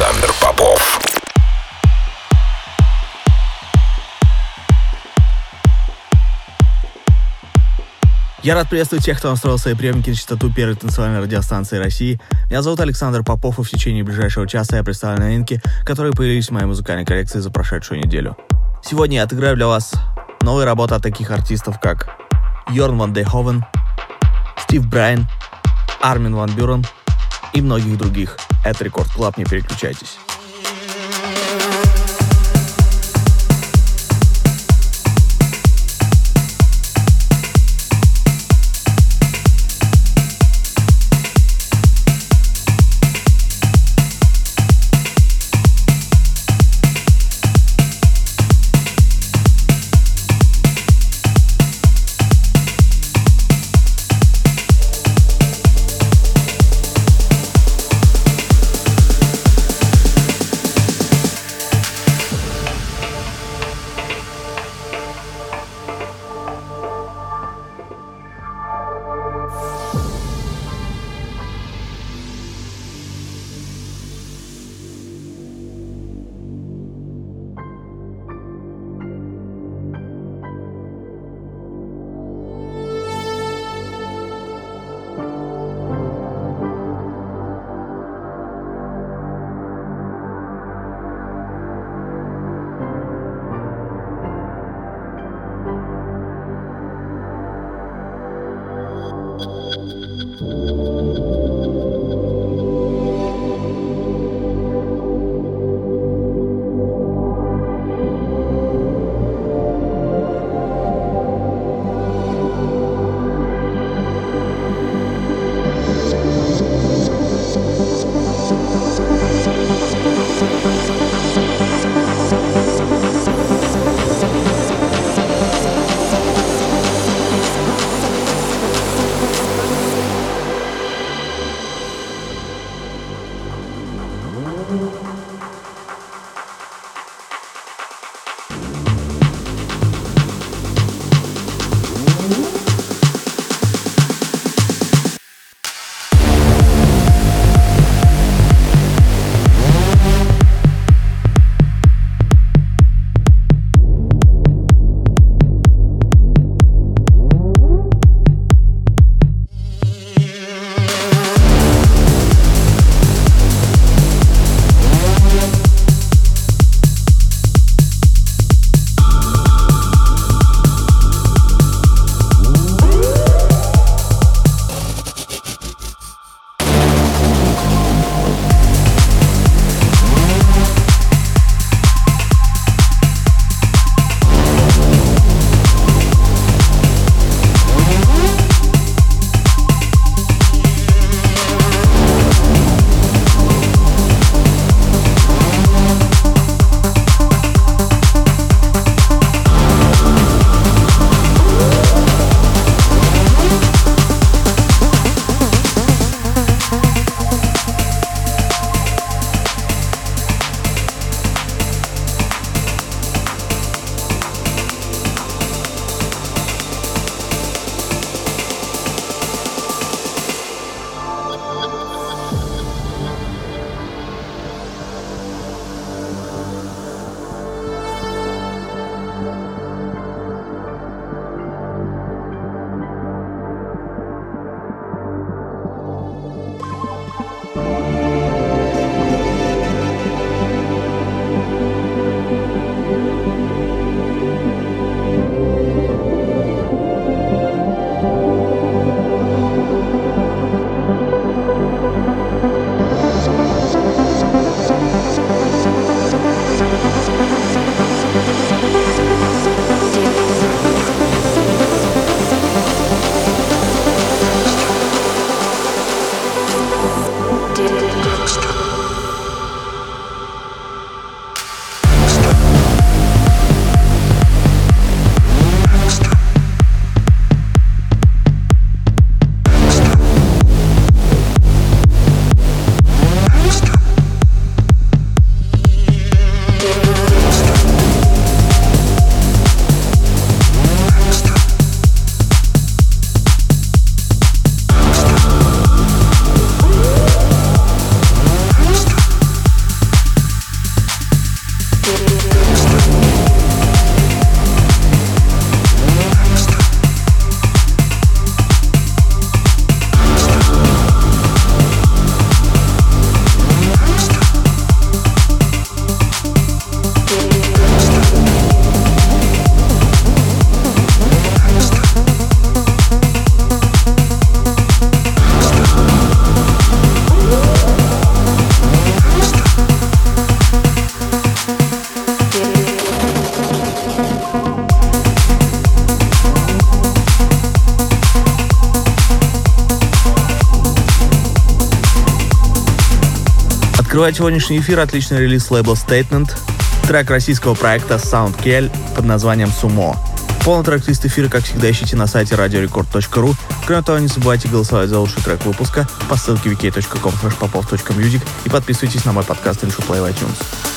Александр Попов. Я рад приветствовать тех, кто настроил свои приемники на частоту первой танцевальной радиостанции России. Меня зовут Александр Попов, и в течение ближайшего часа я представлю новинки, которые появились в моей музыкальной коллекции за прошедшую неделю. Сегодня я отыграю для вас новые работы от таких артистов, как Йорн Ван Дейховен, Стив Брайан, Армин Ван Бюрен и многих других. Это Record Club, не переключайтесь. Открывает сегодняшний эфир отличный релиз лейбла Statement, трек российского проекта Soundkel под названием «Сумо». Полный трек-лист эфира, как всегда, ищите на сайте radiorecord.ru. Кроме того, не забывайте голосовать за лучший трек выпуска по ссылке wiki.com и подписывайтесь на мой подкаст Решу Play в iTunes.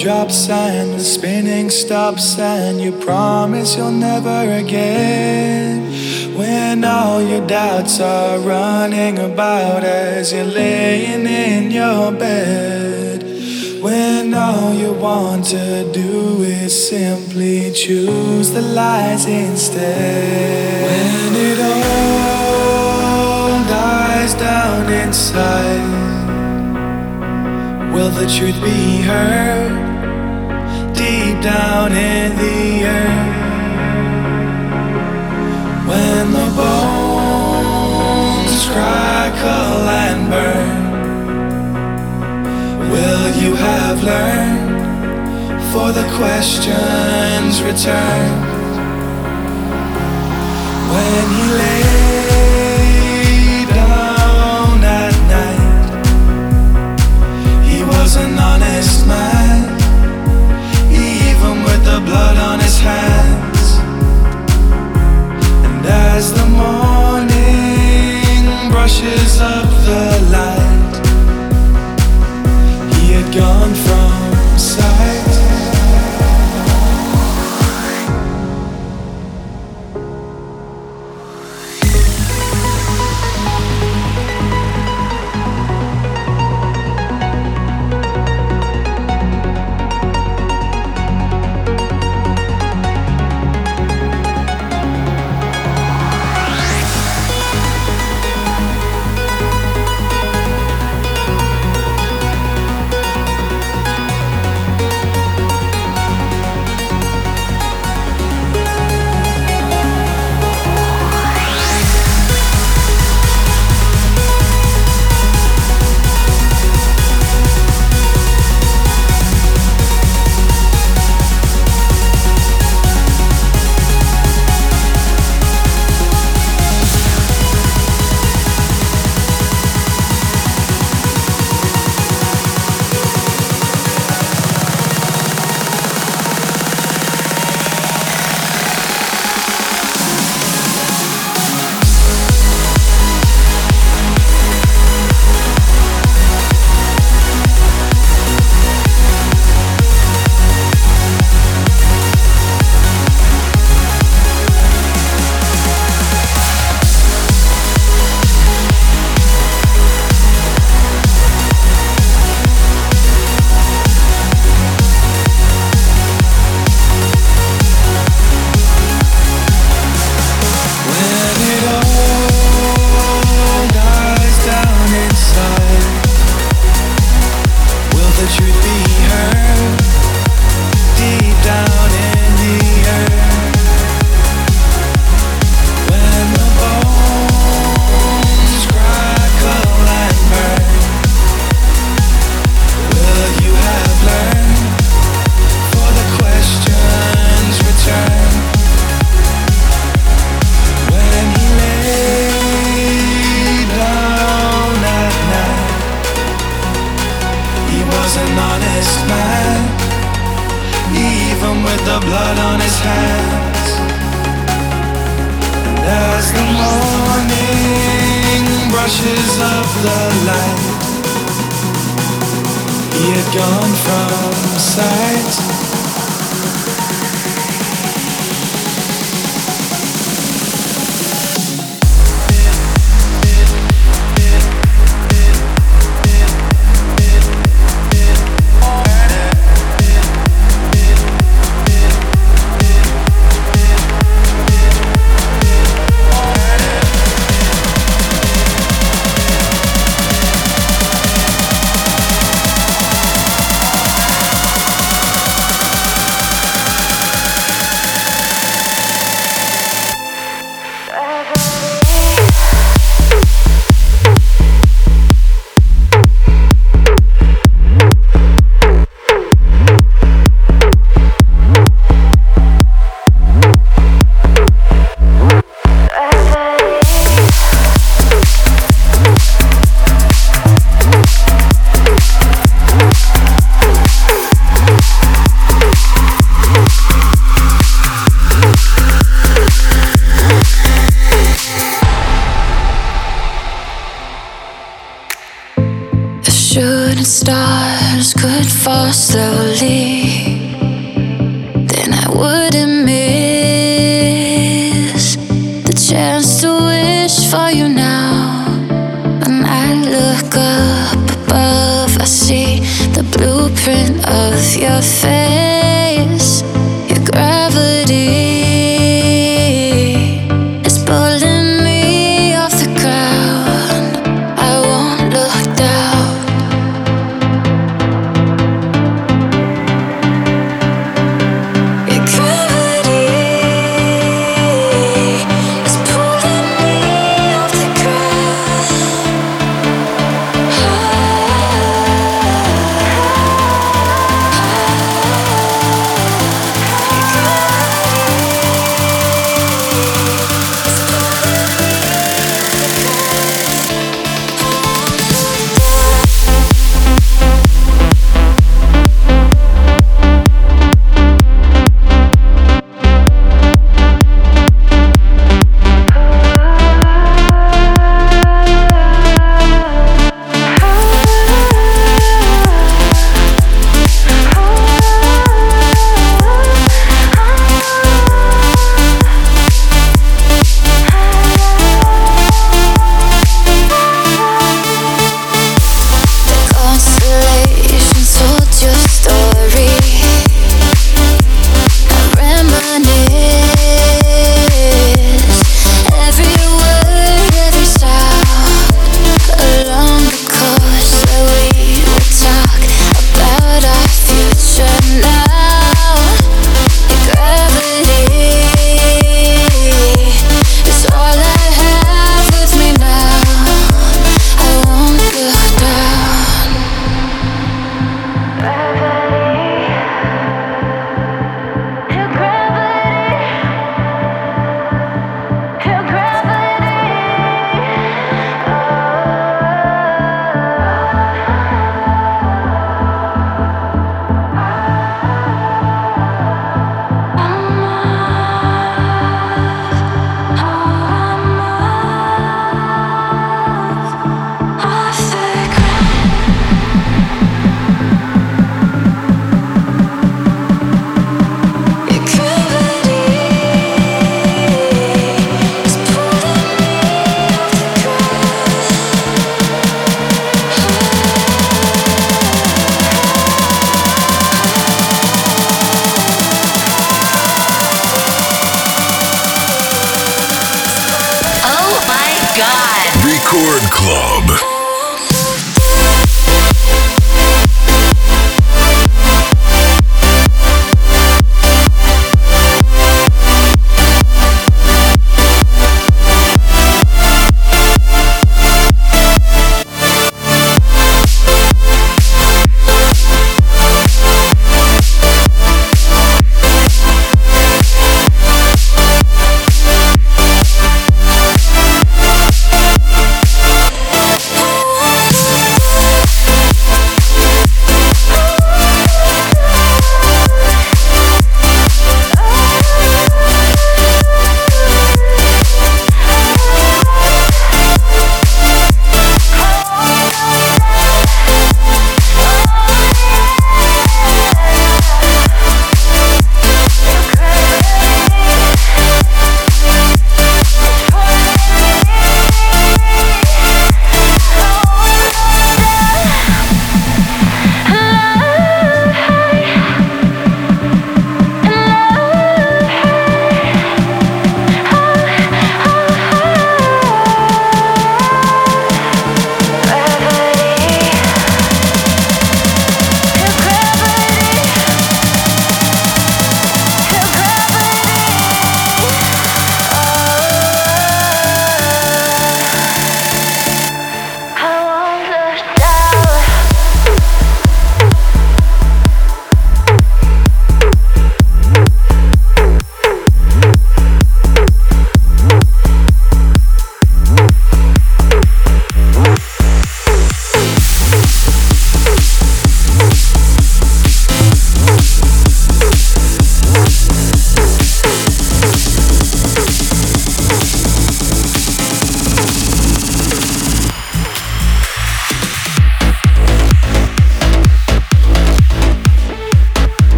Drops and the spinning stops, and you promise you'll never again. When all your doubts are running about as you're laying in your bed. When all you want to do is simply choose the lies instead. When it all dies down inside? Will the truth be heard down in the earth? When the bones crackle and burn, will you have learned? For the questions return when he lay. Blood on his hands. And as the morning brushes up the light, he had gone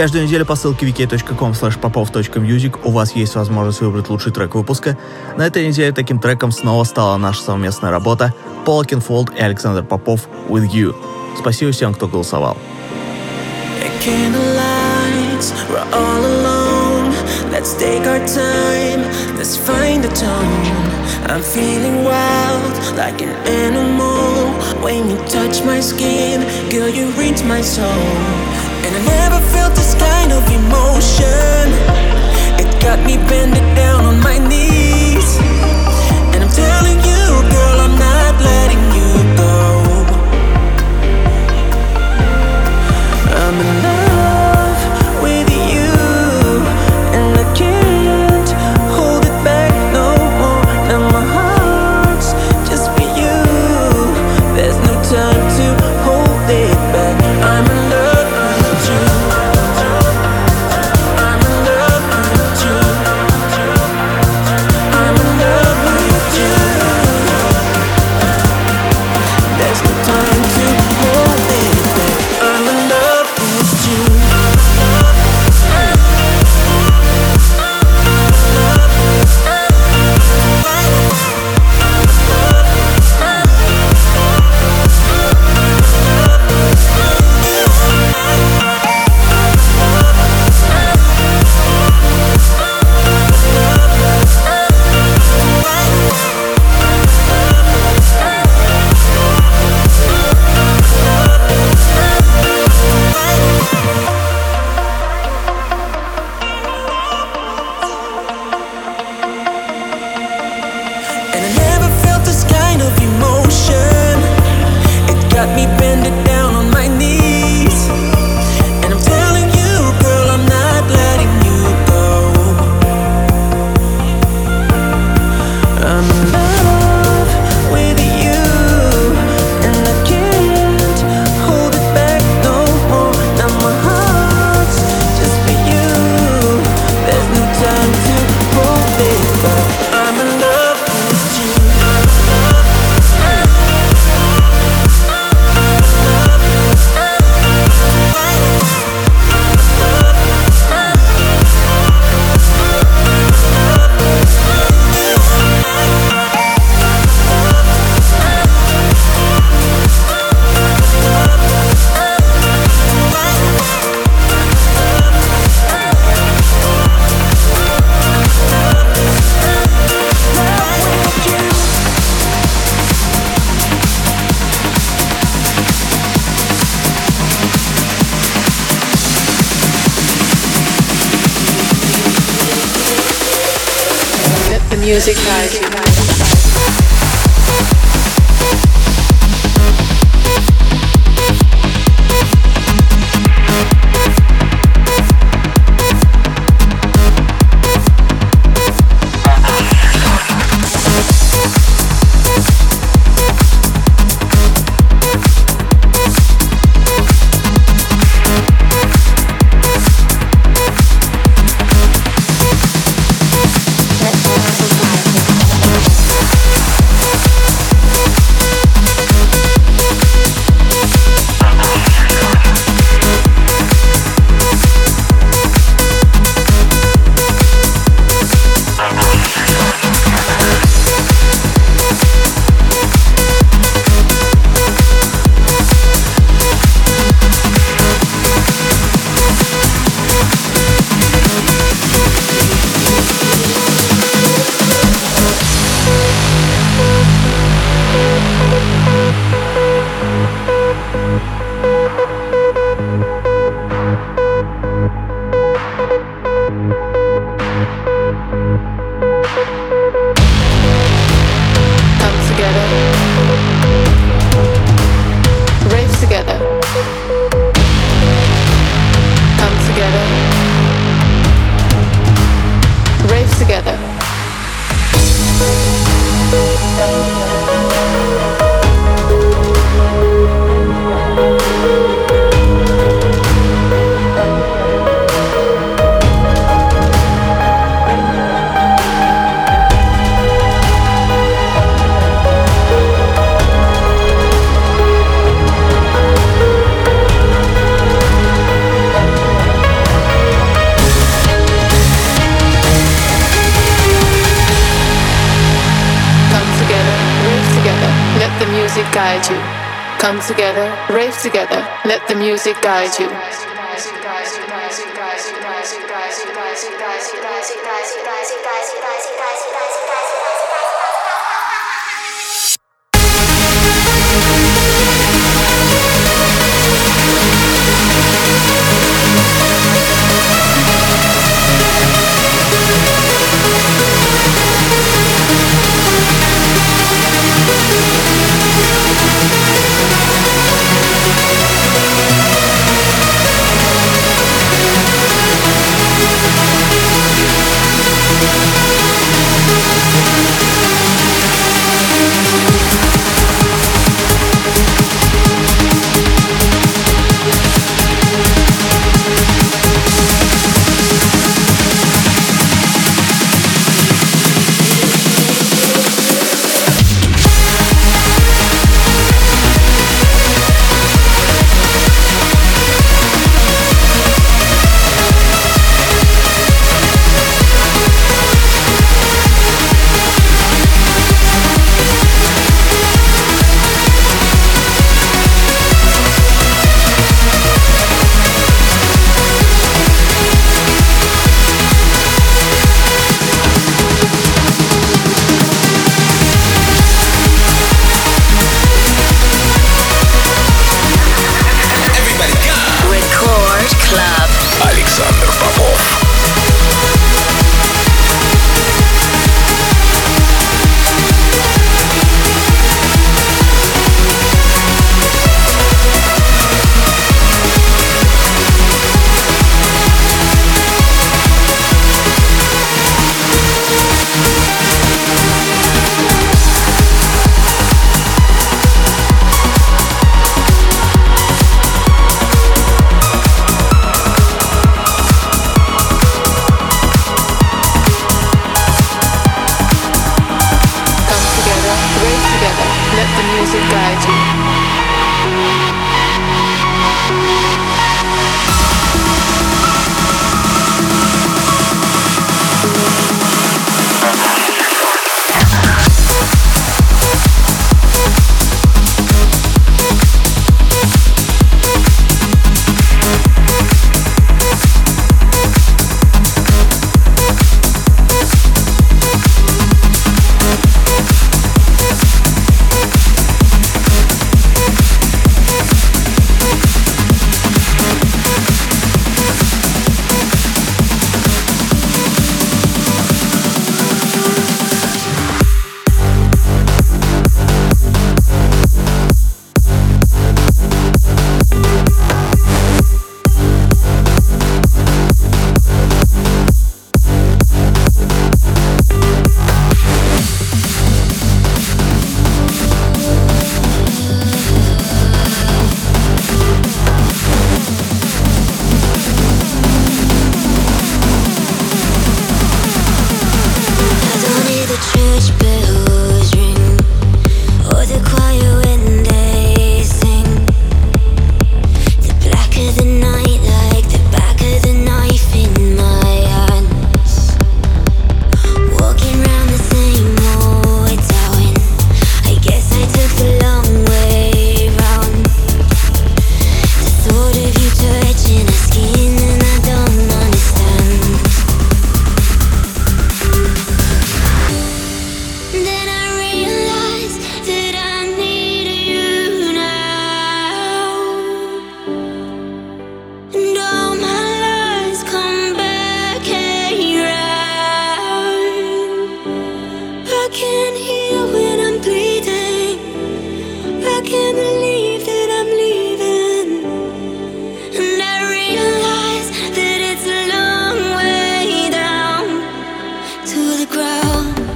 каждую неделю по ссылке vk.com/popov.music у вас есть возможность выбрать лучший трек выпуска. На этой неделе таким треком снова стала наша совместная работа Пол Окенфолд и Александр Попов «With You». Спасибо всем, кто голосовал. Let's take our time, let's find the tone. I'm feeling wild, like an animal. When you touch my skin, girl, you reach my soul. And I never felt this kind of emotion. It got me bending down on my knees. Guide you. to the ground.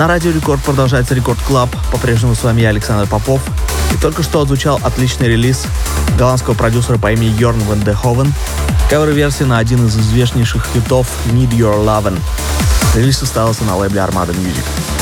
На Радио Рекорд продолжается Record Club. По-прежнему с вами я, Александр Попов. И только что отзвучал отличный релиз голландского продюсера по имени Йорн ван Дейнховен. Кавер-версия на один из известнейших хитов Need Your Lovin'. Релиз состоялся на лейбле Armada Music.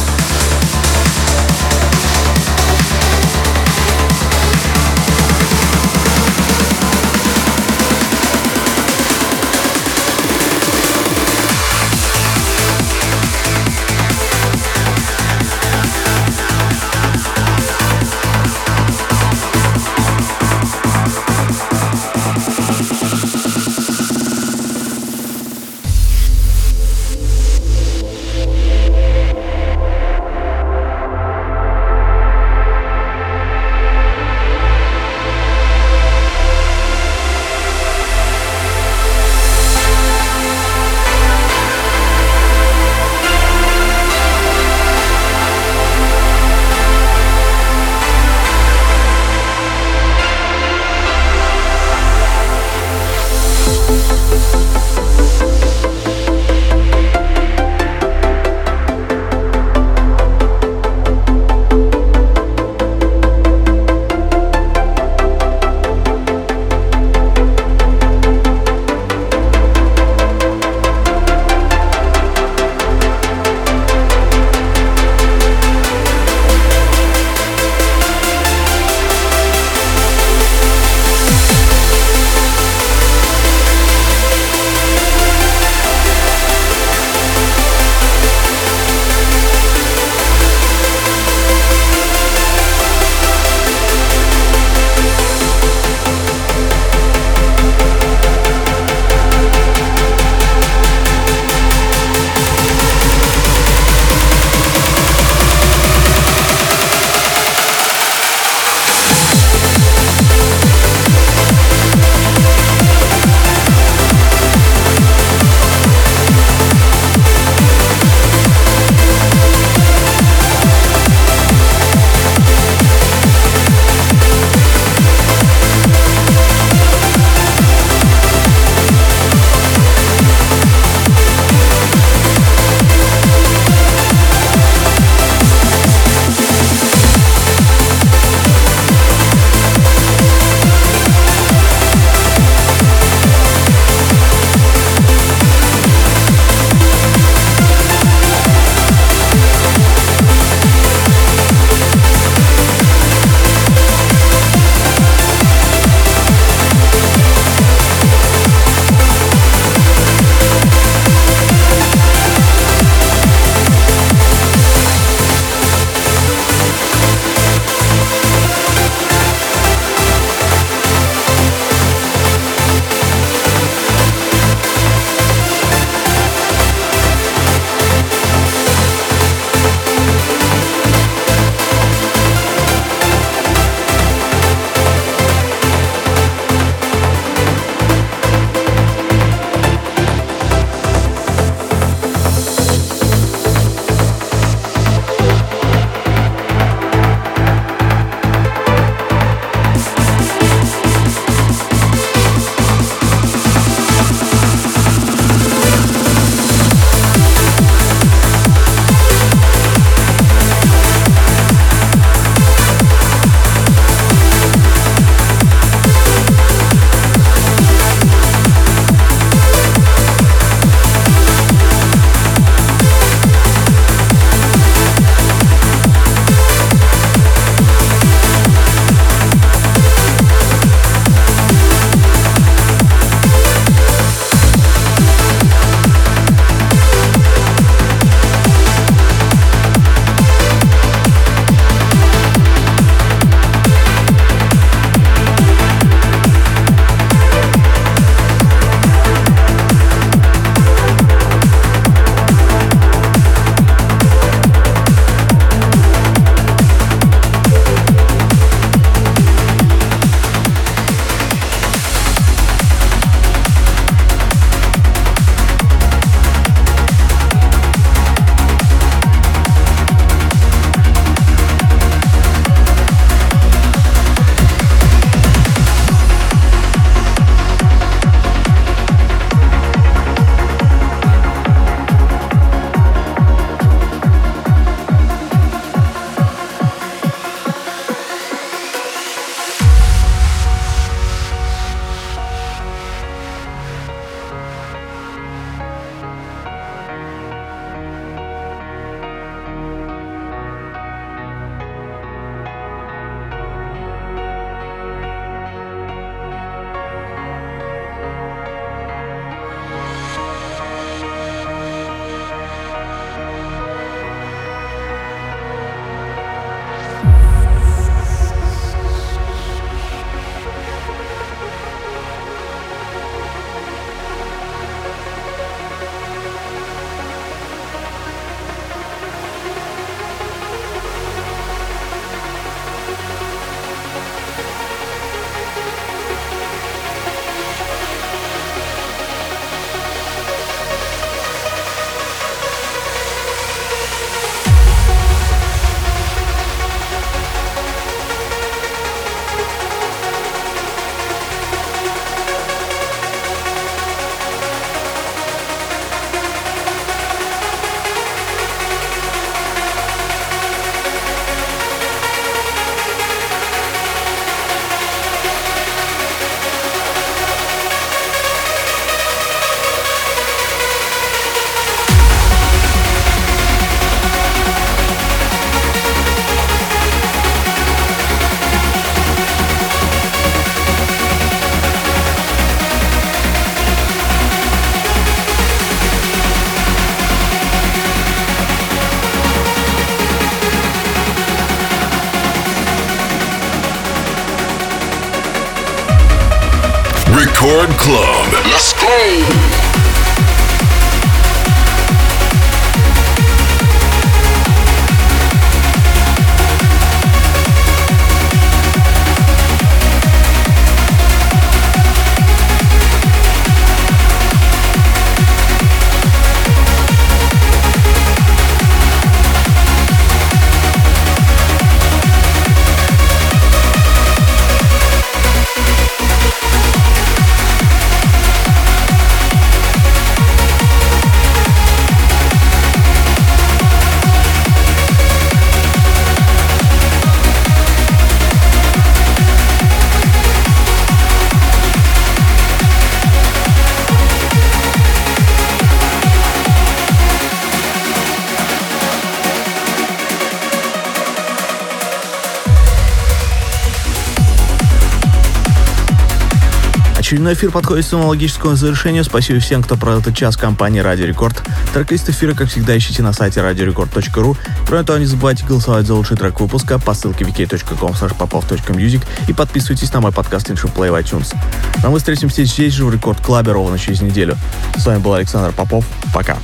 Очередной эфир подходит к своему логическому завершению. Спасибо всем, кто провел этот час компании Радио Рекорд. Трек-лист эфира, как всегда, ищите на сайте radiorecord.ru. Кроме того, не забывайте голосовать за лучший трек выпуска по ссылке wiki.com popov.music и подписывайтесь на мой подкаст Intro Play в iTunes. Ну, мы встретимся здесь же в Рекорд Клабе ровно через неделю. С вами был Александр Попов. Пока.